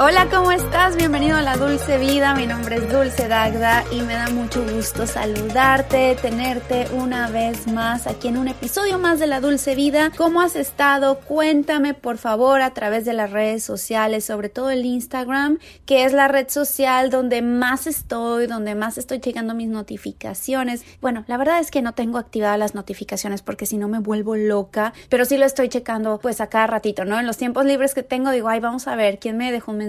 Hola, ¿cómo estás? Bienvenido a la Dulce Vida. Mi nombre es Dulce Dagda y me da mucho gusto saludarte, tenerte una vez más aquí en un episodio más de la Dulce Vida. ¿Cómo has estado? Cuéntame por favor a través de las redes sociales, sobre todo el Instagram, que es la red social donde más estoy, donde más estoy llegando mis notificaciones. Bueno, la verdad es que no tengo activadas las notificaciones porque si no me vuelvo loca, pero sí lo estoy checando pues a cada ratito, ¿no? En los tiempos libres que tengo digo, ay, vamos a ver quién me dejó un mensaje,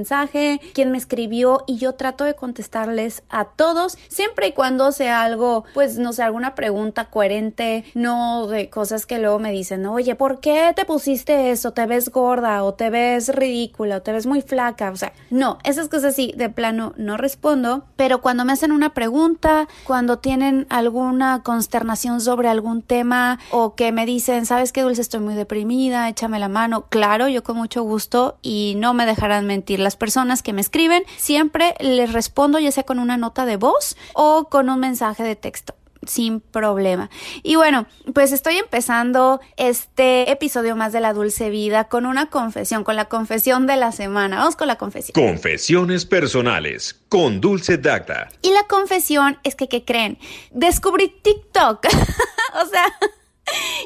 quién me escribió y yo trato de contestarles a todos, siempre y cuando sea algo, pues no sé, alguna pregunta coherente, no de cosas que luego me dicen, oye, ¿por qué te pusiste eso? ¿Te ves gorda o te ves ridícula o te ves muy flaca? O sea, no, esas cosas sí, de plano no respondo, pero cuando me hacen una pregunta, cuando tienen alguna consternación sobre algún tema o que me dicen, ¿sabes qué, Dulce? Estoy muy deprimida, échame la mano. Claro, yo con mucho gusto y no me dejarán mentir las personas que me escriben, siempre les respondo ya sea con una nota de voz o con un mensaje de texto sin problema. Y bueno, pues estoy empezando este episodio más de la dulce vida con una confesión, con la confesión de la semana. Vamos con la confesión. Confesiones personales con Dulce Dacta. Y la confesión es que, ¿qué creen? Descubrí TikTok. o sea...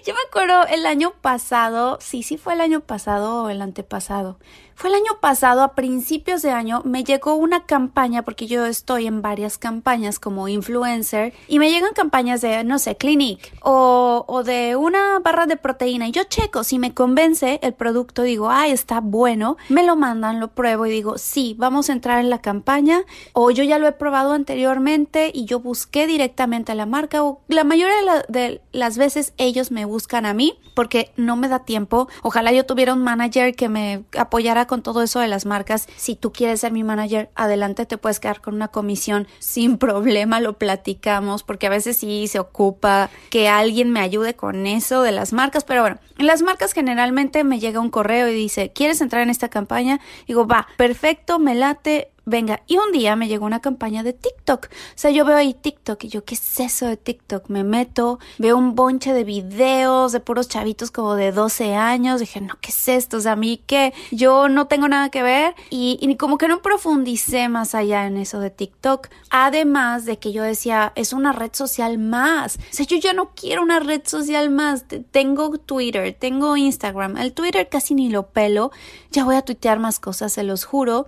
Yo me acuerdo el año pasado, sí, sí fue el año pasado o el antepasado. Fue el año pasado, a principios de año, me llegó una campaña, porque yo estoy en varias campañas como influencer, y me llegan campañas de, no sé, Clinique o, o de una barra de proteína. Y yo checo, si me convence el producto, digo, ay, está bueno, me lo mandan, lo pruebo y digo, sí, vamos a entrar en la campaña, o yo ya lo he probado anteriormente y yo busqué directamente a la marca, o la mayoría de, la, de las veces ellos me buscan a mí porque no me da tiempo. Ojalá yo tuviera un manager que me apoyara con todo eso de las marcas. Si tú quieres ser mi manager, adelante te puedes quedar con una comisión sin problema, lo platicamos, porque a veces sí se ocupa que alguien me ayude con eso de las marcas, pero bueno, en las marcas generalmente me llega un correo y dice, ¿quieres entrar en esta campaña? Digo, va, perfecto, me late, Venga, y un día me llegó una campaña de TikTok. O sea, yo veo ahí TikTok y yo, ¿qué es eso de TikTok? Me meto, veo un bonche de videos de puros chavitos como de 12 años. Dije, no, ¿qué es esto? O sea, a mí que yo no tengo nada que ver y, y como que no profundicé más allá en eso de TikTok. Además de que yo decía, es una red social más. O sea, yo ya no quiero una red social más. Tengo Twitter, tengo Instagram. El Twitter casi ni lo pelo. Ya voy a tuitear más cosas, se los juro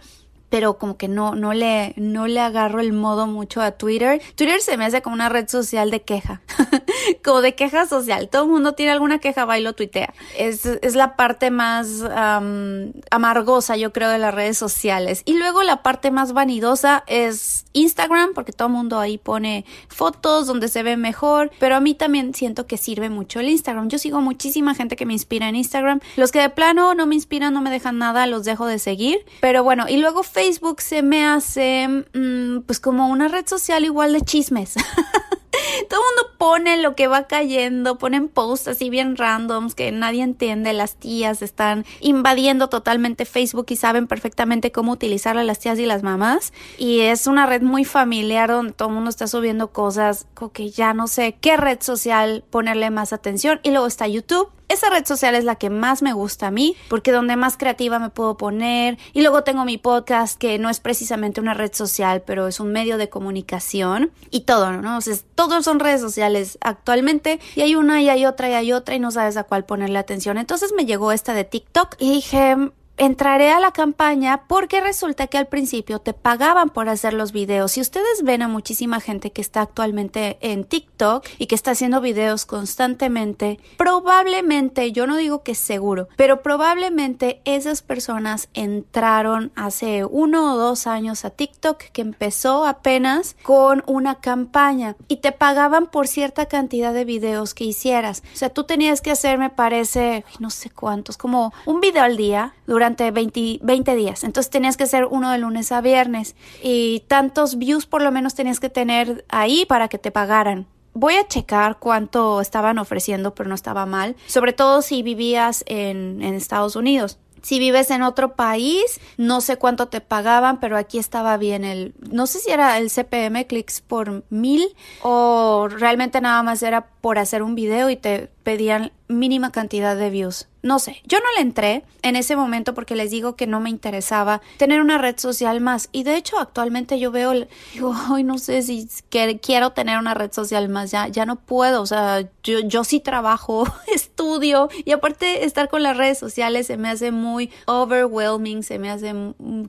pero como que no, no le, no le agarro el modo mucho a Twitter. Twitter se me hace como una red social de queja, como de queja social. Todo el mundo tiene alguna queja, va y lo tuitea. Es, es la parte más amargosa, yo creo, de las redes sociales. Y luego la parte más vanidosa es Instagram, porque todo el mundo ahí pone fotos donde se ve mejor, pero a mí también siento que sirve mucho el Instagram. Yo sigo muchísima gente que me inspira en Instagram. Los que de plano no me inspiran, no me dejan nada, los dejo de seguir. Pero bueno, y luego Facebook se me hace mmm, pues como una red social igual de chismes. Todo el mundo pone lo que va cayendo, ponen posts así bien randoms que nadie entiende. Las tías están invadiendo totalmente Facebook y saben perfectamente cómo utilizarla las tías y las mamás. Y es una red muy familiar donde todo el mundo está subiendo cosas como que ya no sé qué red social ponerle más atención. Y luego está YouTube esa red social es la que más me gusta a mí, porque donde más creativa me puedo poner. Y luego tengo mi podcast, que no es precisamente una red social, pero es un medio de comunicación. Y todo, ¿no? O sea, todos son redes sociales actualmente. Y hay una y hay otra y hay otra y no sabes a cuál ponerle atención. Entonces me llegó esta de TikTok y dije, entraré a la campaña porque resulta que al principio te pagaban por hacer los videos. Si ustedes ven a muchísima gente que está actualmente en TikTok y que está haciendo videos constantemente, probablemente, yo no digo que seguro, pero probablemente esas personas entraron hace uno o dos años a TikTok que empezó apenas con una campaña y te pagaban por cierta cantidad de videos que hicieras. O sea, tú tenías que hacer, me parece, no sé cuántos, como un video al día durante durante 20, 20 días. Entonces tenías que hacer uno de lunes a viernes y tantos views por lo menos tenías que tener ahí para que te pagaran. voy a checar cuánto estaban ofreciendo, pero no estaba mal. Sobre todo si vivías en, en Estados Unidos. Si vives en otro país, no sé cuánto te pagaban, pero aquí estaba bien el, no sé si era el CPM clics por mil o realmente nada más era por hacer un video y te pedían mínima cantidad de views. No sé, yo no le entré en ese momento porque les digo que no me interesaba tener una red social más. Y de hecho actualmente yo veo, digo, ay, no sé si quiero tener una red social más, ya, ya no puedo. O sea, yo, yo sí trabajo, estudio y aparte estar con las redes sociales se me hace muy overwhelming, se me hace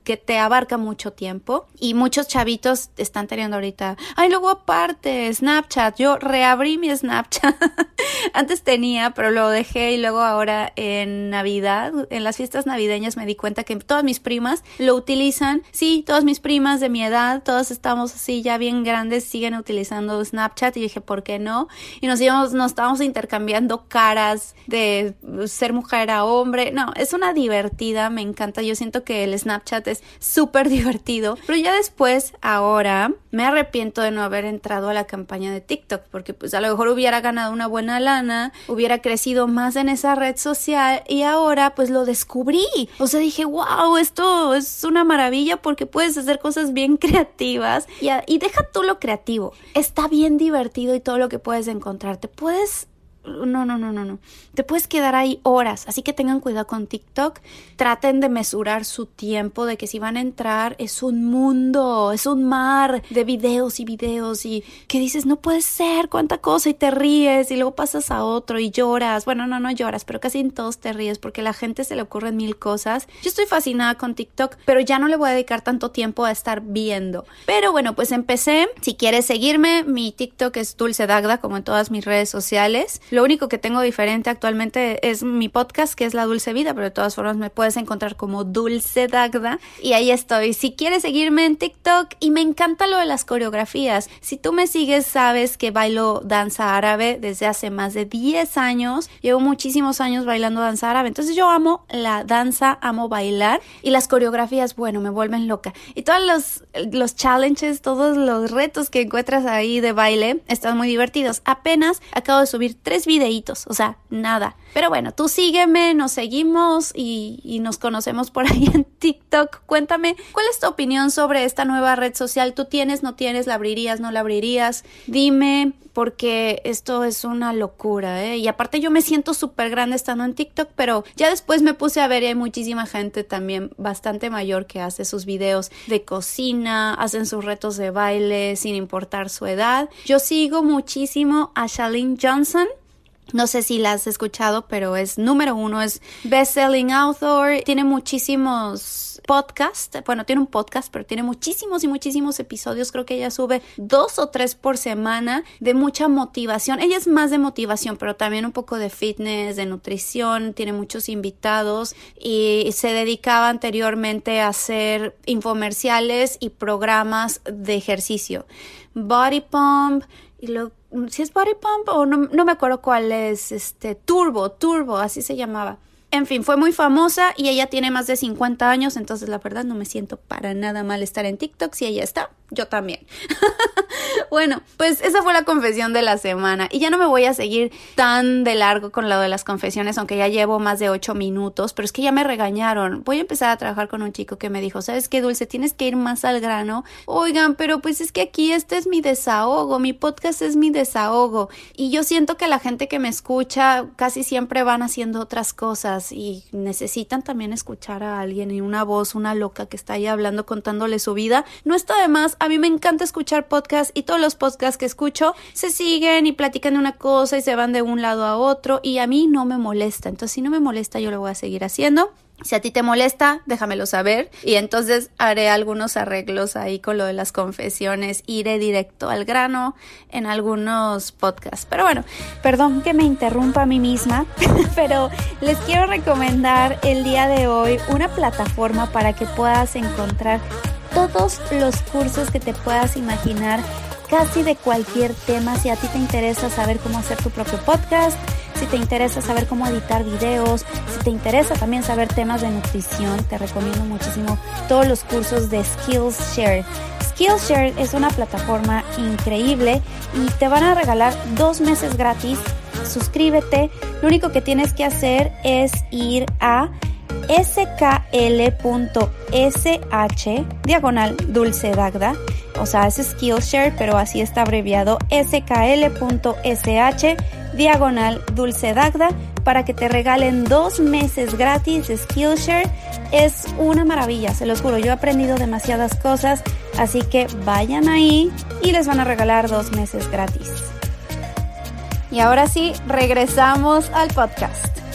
que te abarca mucho tiempo. Y muchos chavitos están teniendo ahorita, ay, luego aparte, Snapchat, yo reabrí mi Snapchat. Antes tenía, pero lo dejé y luego ahora en Navidad, en las fiestas navideñas me di cuenta que todas mis primas lo utilizan. Sí, todas mis primas de mi edad, todas estamos así ya bien grandes, siguen utilizando Snapchat y dije, ¿por qué no? Y nos íbamos, nos estábamos intercambiando caras de ser mujer a hombre. No, es una divertida, me encanta. Yo siento que el Snapchat es súper divertido, pero ya después, ahora, me arrepiento de no haber entrado a la campaña de TikTok porque pues a lo mejor hubiera ganado una buena lana, hubiera crecido más en esa red social y ahora pues lo descubrí. O sea, dije, wow, esto es una maravilla porque puedes hacer cosas bien creativas y, y deja tú lo creativo. Está bien divertido y todo lo que puedes encontrar. Te puedes no, no, no, no, no. Te puedes quedar ahí horas, así que tengan cuidado con TikTok. Traten de mesurar su tiempo, de que si van a entrar es un mundo, es un mar de videos y videos y que dices, no puede ser, cuánta cosa y te ríes y luego pasas a otro y lloras. Bueno, no, no lloras, pero casi en todos te ríes porque a la gente se le ocurren mil cosas. Yo estoy fascinada con TikTok, pero ya no le voy a dedicar tanto tiempo a estar viendo. Pero bueno, pues empecé. Si quieres seguirme, mi TikTok es Dulce Dagda, como en todas mis redes sociales. Lo único que tengo diferente actualmente es mi podcast, que es La Dulce Vida, pero de todas formas me puedes encontrar como Dulce Dagda y ahí estoy. Si quieres seguirme en TikTok y me encanta lo de las coreografías, si tú me sigues sabes que bailo danza árabe desde hace más de 10 años, llevo muchísimos años bailando danza árabe, entonces yo amo la danza, amo bailar y las coreografías, bueno, me vuelven loca. Y todos los, los challenges, todos los retos que encuentras ahí de baile están muy divertidos. Apenas acabo de subir tres videitos, o sea, nada. Pero bueno, tú sígueme, nos seguimos y, y nos conocemos por ahí en TikTok. Cuéntame, ¿cuál es tu opinión sobre esta nueva red social? ¿Tú tienes, no tienes, la abrirías, no la abrirías? Dime, porque esto es una locura, ¿eh? Y aparte yo me siento súper grande estando en TikTok, pero ya después me puse a ver y hay muchísima gente también bastante mayor que hace sus videos de cocina, hacen sus retos de baile sin importar su edad. Yo sigo muchísimo a Shailene Johnson. No sé si la has escuchado, pero es número uno, es best-selling author, tiene muchísimos podcasts, bueno, tiene un podcast, pero tiene muchísimos y muchísimos episodios, creo que ella sube dos o tres por semana de mucha motivación, ella es más de motivación, pero también un poco de fitness, de nutrición, tiene muchos invitados y se dedicaba anteriormente a hacer infomerciales y programas de ejercicio, body pump y lo si es Body Pump o no, no me acuerdo cuál es, este, Turbo, Turbo, así se llamaba. En fin, fue muy famosa y ella tiene más de 50 años, entonces la verdad no me siento para nada mal estar en TikTok si ella está yo también. bueno, pues esa fue la confesión de la semana y ya no me voy a seguir tan de largo con lo de las confesiones, aunque ya llevo más de ocho minutos, pero es que ya me regañaron. Voy a empezar a trabajar con un chico que me dijo, ¿sabes qué, Dulce? Tienes que ir más al grano. Oigan, pero pues es que aquí este es mi desahogo, mi podcast es mi desahogo y yo siento que la gente que me escucha casi siempre van haciendo otras cosas y necesitan también escuchar a alguien y una voz, una loca que está ahí hablando, contándole su vida. No está de más a mí me encanta escuchar podcasts y todos los podcasts que escucho se siguen y platican de una cosa y se van de un lado a otro y a mí no me molesta. Entonces, si no me molesta, yo lo voy a seguir haciendo. Si a ti te molesta, déjamelo saber y entonces haré algunos arreglos ahí con lo de las confesiones. Iré directo al grano en algunos podcasts. Pero bueno, perdón que me interrumpa a mí misma, pero les quiero recomendar el día de hoy una plataforma para que puedas encontrar todos los cursos que te puedas imaginar, casi de cualquier tema. Si a ti te interesa saber cómo hacer tu propio podcast, si te interesa saber cómo editar videos, si te interesa también saber temas de nutrición, te recomiendo muchísimo todos los cursos de Skillshare Skillshare es una plataforma increíble y te van a regalar dos meses gratis. Suscríbete. Lo único que tienes que hacer es ir a skl.sh diagonal dulce dagda. O sea, es Skillshare, pero así está abreviado skl.sh diagonal dulce dagda para que te regalen dos meses gratis de Skillshare. Es una maravilla, se los juro. Yo he aprendido demasiadas cosas, así que vayan ahí y les van a regalar dos meses gratis. Y ahora sí, regresamos al podcast.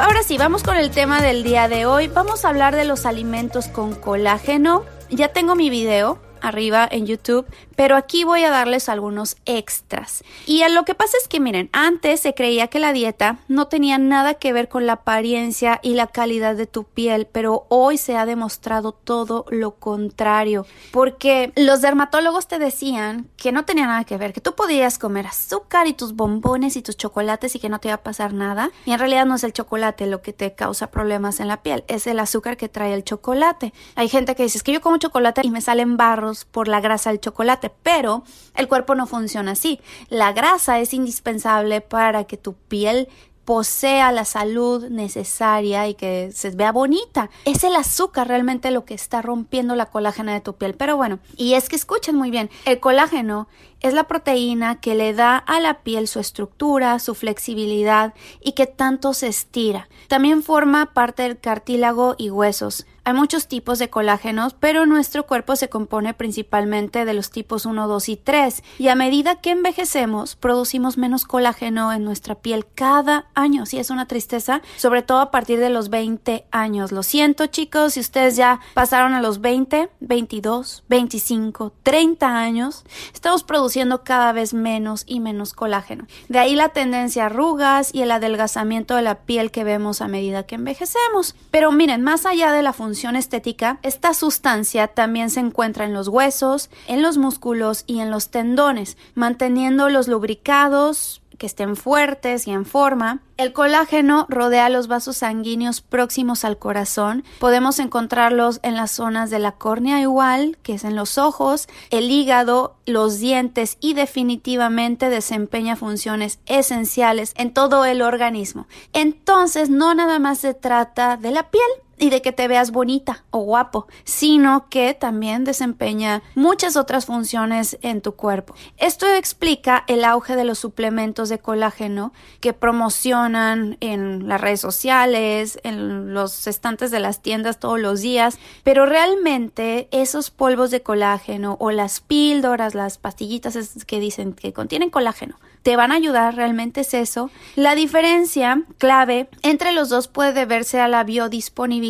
Ahora sí, vamos con el tema del día de hoy. Vamos a hablar de los alimentos con colágeno. Ya tengo mi video arriba en YouTube, pero aquí voy a darles algunos extras. Y lo que pasa es que miren, antes se creía que la dieta no tenía nada que ver con la apariencia y la calidad de tu piel, pero hoy se ha demostrado todo lo contrario, porque los dermatólogos te decían que no tenía nada que ver, que tú podías comer azúcar y tus bombones y tus chocolates y que no te iba a pasar nada, y en realidad no es el chocolate lo que te causa problemas en la piel, es el azúcar que trae el chocolate. Hay gente que dice, es que yo como chocolate y me salen barros por la grasa del chocolate, pero el cuerpo no funciona así. La grasa es indispensable para que tu piel posea la salud necesaria y que se vea bonita. Es el azúcar realmente lo que está rompiendo la colágena de tu piel. Pero bueno, y es que escuchen muy bien, el colágeno es la proteína que le da a la piel su estructura, su flexibilidad y que tanto se estira. También forma parte del cartílago y huesos. Hay muchos tipos de colágenos, pero nuestro cuerpo se compone principalmente de los tipos 1, 2 y 3, y a medida que envejecemos, producimos menos colágeno en nuestra piel cada año. Sí, es una tristeza, sobre todo a partir de los 20 años. Lo siento, chicos, si ustedes ya pasaron a los 20, 22, 25, 30 años, estamos produciendo cada vez menos y menos colágeno. De ahí la tendencia a arrugas y el adelgazamiento de la piel que vemos a medida que envejecemos. Pero miren, más allá de la función estética, esta sustancia también se encuentra en los huesos, en los músculos y en los tendones, manteniéndolos lubricados, que estén fuertes y en forma. El colágeno rodea los vasos sanguíneos próximos al corazón. Podemos encontrarlos en las zonas de la córnea igual, que es en los ojos, el hígado, los dientes y definitivamente desempeña funciones esenciales en todo el organismo. Entonces, no nada más se trata de la piel, y de que te veas bonita o guapo, sino que también desempeña muchas otras funciones en tu cuerpo. Esto explica el auge de los suplementos de colágeno que promocionan en las redes sociales, en los estantes de las tiendas todos los días, pero realmente esos polvos de colágeno o las píldoras, las pastillitas que dicen que contienen colágeno, te van a ayudar, realmente es eso. La diferencia clave entre los dos puede verse a la biodisponibilidad,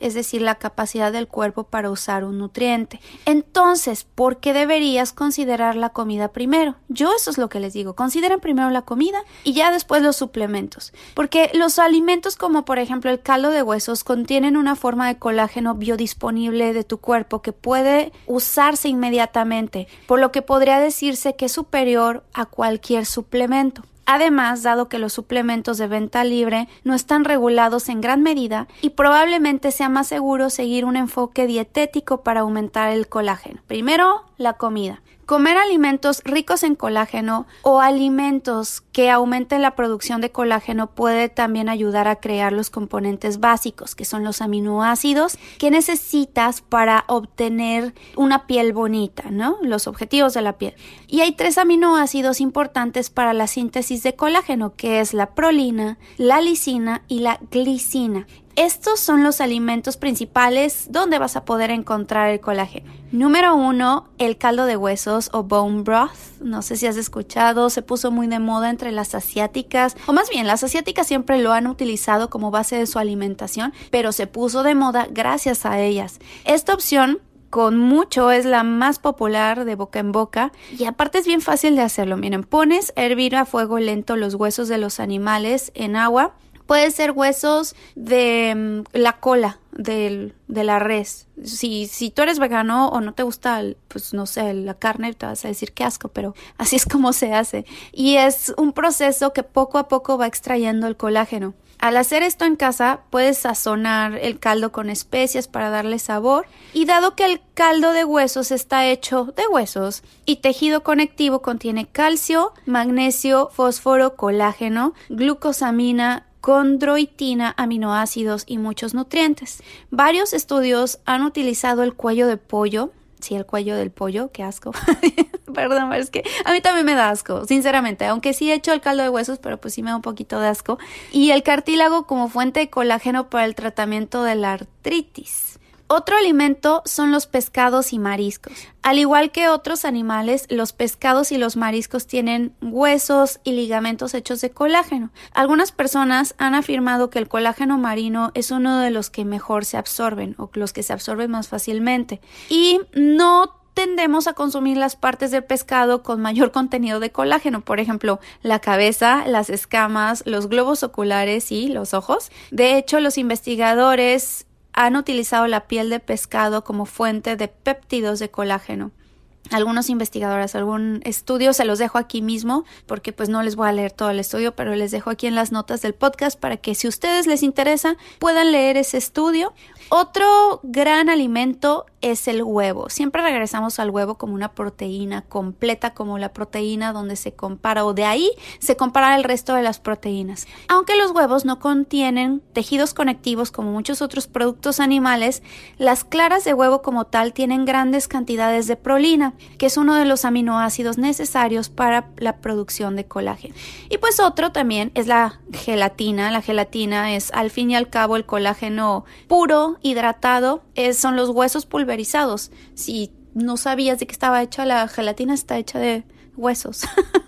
es decir, la capacidad del cuerpo para usar un nutriente. Entonces, ¿por qué deberías considerar la comida primero? Yo eso es lo que les digo, consideren primero la comida y ya después los suplementos, porque los alimentos como por ejemplo el caldo de huesos contienen una forma de colágeno biodisponible de tu cuerpo que puede usarse inmediatamente, por lo que podría decirse que es superior a cualquier suplemento. Además, dado que los suplementos de venta libre no están regulados en gran medida y probablemente sea más seguro seguir un enfoque dietético para aumentar el colágeno. Primero, la comida. Comer alimentos ricos en colágeno o alimentos que aumenten la producción de colágeno puede también ayudar a crear los componentes básicos, que son los aminoácidos que necesitas para obtener una piel bonita, ¿no? Los objetivos de la piel. Y hay tres aminoácidos importantes para la síntesis de colágeno, que es la prolina, la lisina y la glicina. Estos son los alimentos principales donde vas a poder encontrar el colágeno. Número uno, el caldo de huesos o bone broth. No sé si has escuchado, se puso muy de moda entre las asiáticas, o más bien las asiáticas siempre lo han utilizado como base de su alimentación, pero se puso de moda gracias a ellas. Esta opción con mucho es la más popular de boca en boca y aparte es bien fácil de hacerlo. Miren, pones hervir a fuego lento los huesos de los animales en agua Puede ser huesos de mm, la cola de la res. Si, si tú eres vegano o no te gusta, pues no sé, la carne, te vas a decir qué asco, pero así es como se hace. Y es un proceso que poco a poco va extrayendo el colágeno. Al hacer esto en casa, puedes sazonar el caldo con especias para darle sabor. Y dado que el caldo de huesos está hecho de huesos y tejido conectivo contiene calcio, magnesio, fósforo, colágeno, glucosamina, condroitina, aminoácidos y muchos nutrientes. Varios estudios han utilizado el cuello de pollo, sí, el cuello del pollo, qué asco. Perdón, es que a mí también me da asco, sinceramente, aunque sí he hecho el caldo de huesos, pero pues sí me da un poquito de asco. Y el cartílago como fuente de colágeno para el tratamiento de la artritis. Otro alimento son los pescados y mariscos. Al igual que otros animales, los pescados y los mariscos tienen huesos y ligamentos hechos de colágeno. Algunas personas han afirmado que el colágeno marino es uno de los que mejor se absorben o los que se absorben más fácilmente. Y no tendemos a consumir las partes del pescado con mayor contenido de colágeno, por ejemplo, la cabeza, las escamas, los globos oculares y los ojos. De hecho, los investigadores han utilizado la piel de pescado como fuente de péptidos de colágeno. Algunos investigadores, algún estudio, se los dejo aquí mismo porque pues no les voy a leer todo el estudio, pero les dejo aquí en las notas del podcast para que si a ustedes les interesa puedan leer ese estudio otro gran alimento es el huevo. Siempre regresamos al huevo como una proteína completa, como la proteína donde se compara o de ahí se compara el resto de las proteínas. Aunque los huevos no contienen tejidos conectivos como muchos otros productos animales, las claras de huevo como tal tienen grandes cantidades de prolina, que es uno de los aminoácidos necesarios para la producción de colágeno. Y pues otro también es la gelatina. La gelatina es al fin y al cabo el colágeno puro hidratado son los huesos pulverizados. Si no sabías de qué estaba hecha la gelatina, está hecha de huesos.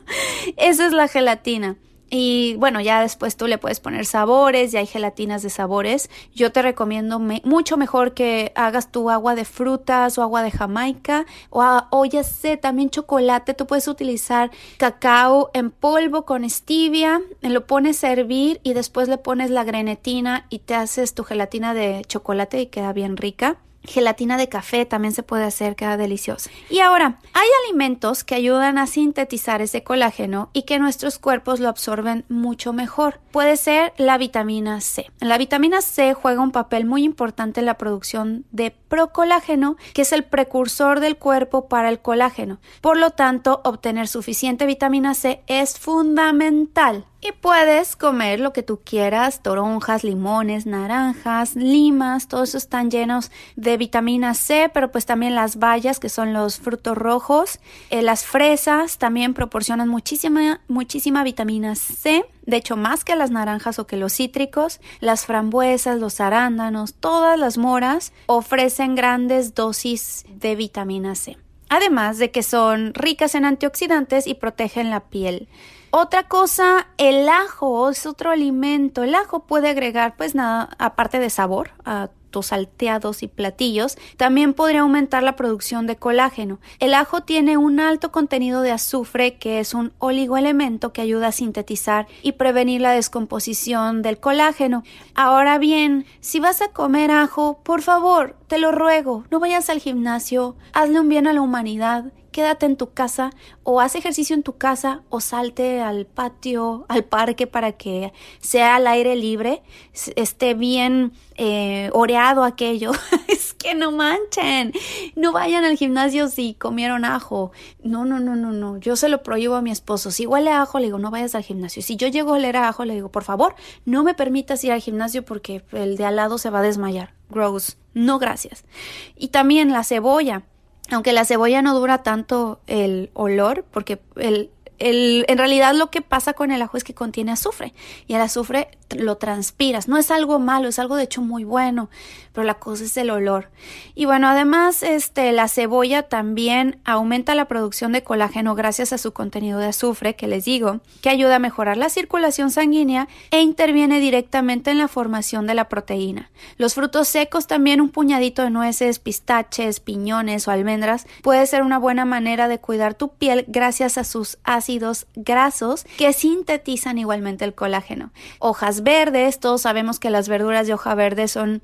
Esa es la gelatina. Y bueno, ya después tú le puedes poner sabores, y hay gelatinas de sabores. Yo te recomiendo mucho mejor que hagas tu agua de frutas o agua de Jamaica o, o, ya sé, también chocolate. Tú puedes utilizar cacao en polvo con stevia, lo pones a hervir y después le pones la grenetina y te haces tu gelatina de chocolate y queda bien rica. Gelatina de café también se puede hacer, queda deliciosa. Y ahora, hay alimentos que ayudan a sintetizar ese colágeno y que nuestros cuerpos lo absorben mucho mejor. Puede ser la vitamina C. La vitamina C juega un papel muy importante en la producción de procolágeno, que es el precursor del cuerpo para el colágeno. Por lo tanto, obtener suficiente vitamina C es fundamental. Y puedes comer lo que tú quieras, toronjas, limones, naranjas, limas, todos esos están llenos de vitamina C, pero pues también las bayas, que son los frutos rojos, eh, las fresas también proporcionan muchísima, muchísima vitamina C. De hecho, más que las naranjas o que los cítricos, las frambuesas, los arándanos, todas las moras ofrecen grandes dosis de vitamina C. Además de que son ricas en antioxidantes y protegen la piel. Otra cosa, el ajo es otro alimento. El ajo puede agregar, pues nada, aparte de sabor, a tus salteados y platillos, también podría aumentar la producción de colágeno. El ajo tiene un alto contenido de azufre, que es un oligoelemento que ayuda a sintetizar y prevenir la descomposición del colágeno. Ahora bien, si vas a comer ajo, por favor, te lo ruego, no vayas al gimnasio, hazle un bien a la humanidad quédate en tu casa o haz ejercicio en tu casa o salte al patio, al parque para que sea al aire libre, esté bien eh, oreado aquello. es que no manchen, no vayan al gimnasio si comieron ajo. No, no, no, no, no, yo se lo prohíbo a mi esposo. Si huele a ajo, le digo, no vayas al gimnasio. Si yo llego a oler a ajo, le digo, por favor, no me permitas ir al gimnasio porque el de al lado se va a desmayar. Gross. No, gracias. Y también la cebolla aunque la cebolla no dura tanto el olor, porque el, el, en realidad lo que pasa con el ajo es que contiene azufre y el azufre lo transpiras. No es algo malo, es algo de hecho muy bueno, pero la cosa es el olor. Y bueno, además, este, la cebolla también aumenta la producción de colágeno gracias a su contenido de azufre, que les digo, que ayuda a mejorar la circulación sanguínea e interviene directamente en la formación de la proteína. Los frutos secos también, un puñadito de nueces, pistaches, piñones o almendras, puede ser una buena manera de cuidar tu piel gracias a sus ácidos grasos que sintetizan igualmente el colágeno. Hojas verdes, todos sabemos que las verduras de hoja verde son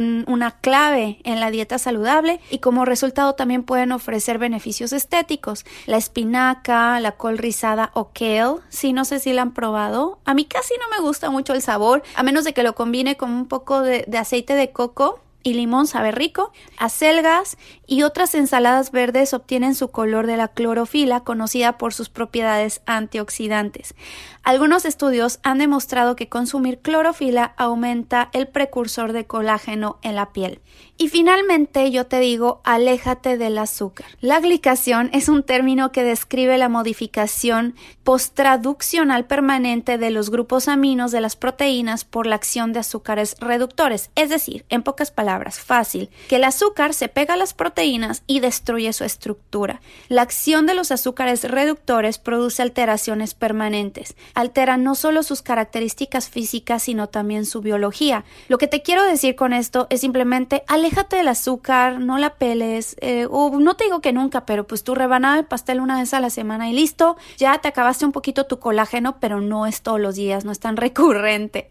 una clave en la dieta saludable y como resultado también pueden ofrecer beneficios estéticos. La espinaca, la col rizada o kale, sí, no sé si la han probado. A mí casi no me gusta mucho el sabor, a menos de que lo combine con un poco de aceite de coco y limón sabe rico, acelgas y otras ensaladas verdes obtienen su color de la clorofila conocida por sus propiedades antioxidantes. Algunos estudios han demostrado que consumir clorofila aumenta el precursor de colágeno en la piel. Y finalmente yo te digo, aléjate del azúcar. La glicación es un término que describe la modificación postraduccional permanente de los grupos aminos de las proteínas por la acción de azúcares reductores. Es decir, en pocas palabras, fácil, que el azúcar se pega a las proteínas y destruye su estructura. La acción de los azúcares reductores produce alteraciones permanentes altera no solo sus características físicas, sino también su biología. Lo que te quiero decir con esto es simplemente aléjate del azúcar, no la peles, eh, o no te digo que nunca, pero pues tu rebanada de pastel una vez a la semana y listo, ya te acabaste un poquito tu colágeno, pero no es todos los días, no es tan recurrente.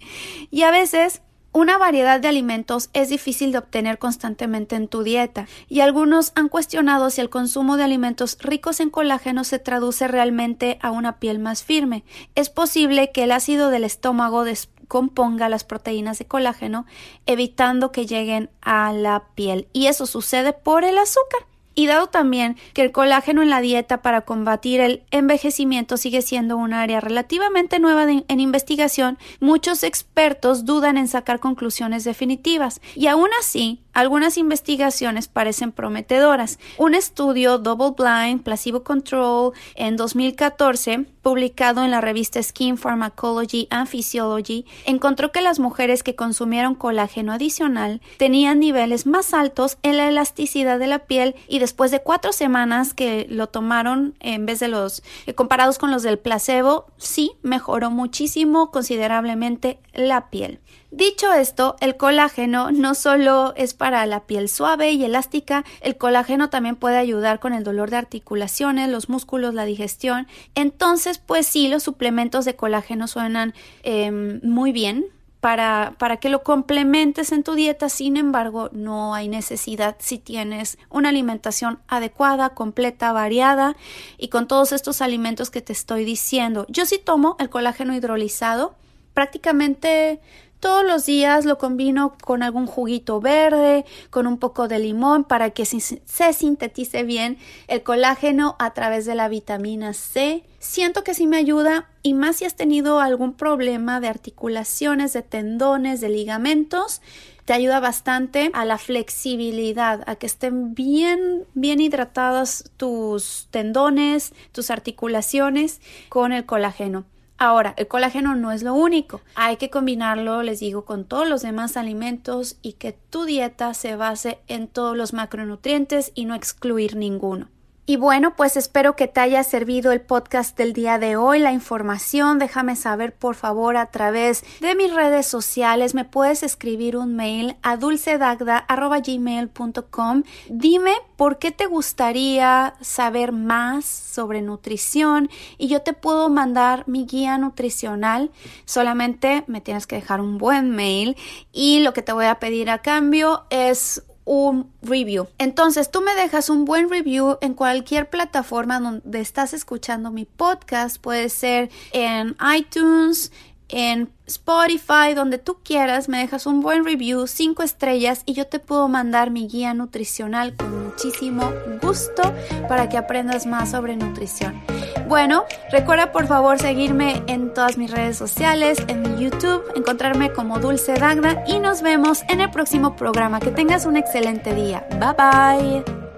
Y a veces una variedad de alimentos es difícil de obtener constantemente en tu dieta y algunos han cuestionado si el consumo de alimentos ricos en colágeno se traduce realmente a una piel más firme. Es posible que el ácido del estómago descomponga las proteínas de colágeno, evitando que lleguen a la piel y eso sucede por el azúcar. Y dado también que el colágeno en la dieta para combatir el envejecimiento sigue siendo un área relativamente nueva en investigación, muchos expertos dudan en sacar conclusiones definitivas. Y aún así, algunas investigaciones parecen prometedoras. Un estudio double blind, placebo control, en 2014, publicado en la revista Skin Pharmacology and Physiology, encontró que las mujeres que consumieron colágeno adicional tenían niveles más altos en la elasticidad de la piel y después de cuatro semanas que lo tomaron en vez de los eh, comparados con los del placebo, sí mejoró muchísimo considerablemente la piel. Dicho esto, el colágeno no solo es para la piel suave y elástica, el colágeno también puede ayudar con el dolor de articulaciones, los músculos, la digestión. Entonces, pues sí, los suplementos de colágeno suenan em, muy bien, para, para, que lo complementes en tu dieta. Sin embargo, no hay necesidad si tienes una alimentación adecuada, completa, variada y con todos estos alimentos que te estoy diciendo. Yo sí tomo el colágeno hidrolizado prácticamente todos los días lo combino con algún juguito verde, con un poco de limón para que se sintetice bien el colágeno a través de la vitamina C. Siento que sí me ayuda y más si has tenido algún problema de articulaciones, de tendones, de ligamentos, te ayuda bastante a la flexibilidad, a que estén bien, bien hidratados tus tendones, tus articulaciones con el colágeno. Ahora, el colágeno no es lo único. Hay que combinarlo, les digo, con todos los demás alimentos y que tu dieta se base en todos los macronutrientes y no excluir ninguno. Y bueno, pues espero que te haya servido el podcast del día de hoy, la información. Déjame saber por favor a través de mis redes sociales. Me puedes escribir un mail a dulcedagda.gmail.com. Dime por qué te gustaría saber más sobre nutrición y yo te puedo mandar mi guía nutricional. Solamente me tienes que dejar un buen mail y lo que te voy a pedir a cambio es un review. Entonces, tú me dejas un buen review en cualquier plataforma donde estás escuchando mi podcast. Puede ser en iTunes, en Spotify, donde tú quieras, me dejas un buen review, cinco estrellas y yo te puedo mandar mi guía nutricional con muchísimo gusto para que aprendas más sobre nutrición. Bueno, recuerda por favor seguirme en todas mis redes sociales, en mi YouTube, encontrarme como Dulce Dagda y nos vemos en el próximo programa. Que tengas un excelente día. Bye bye.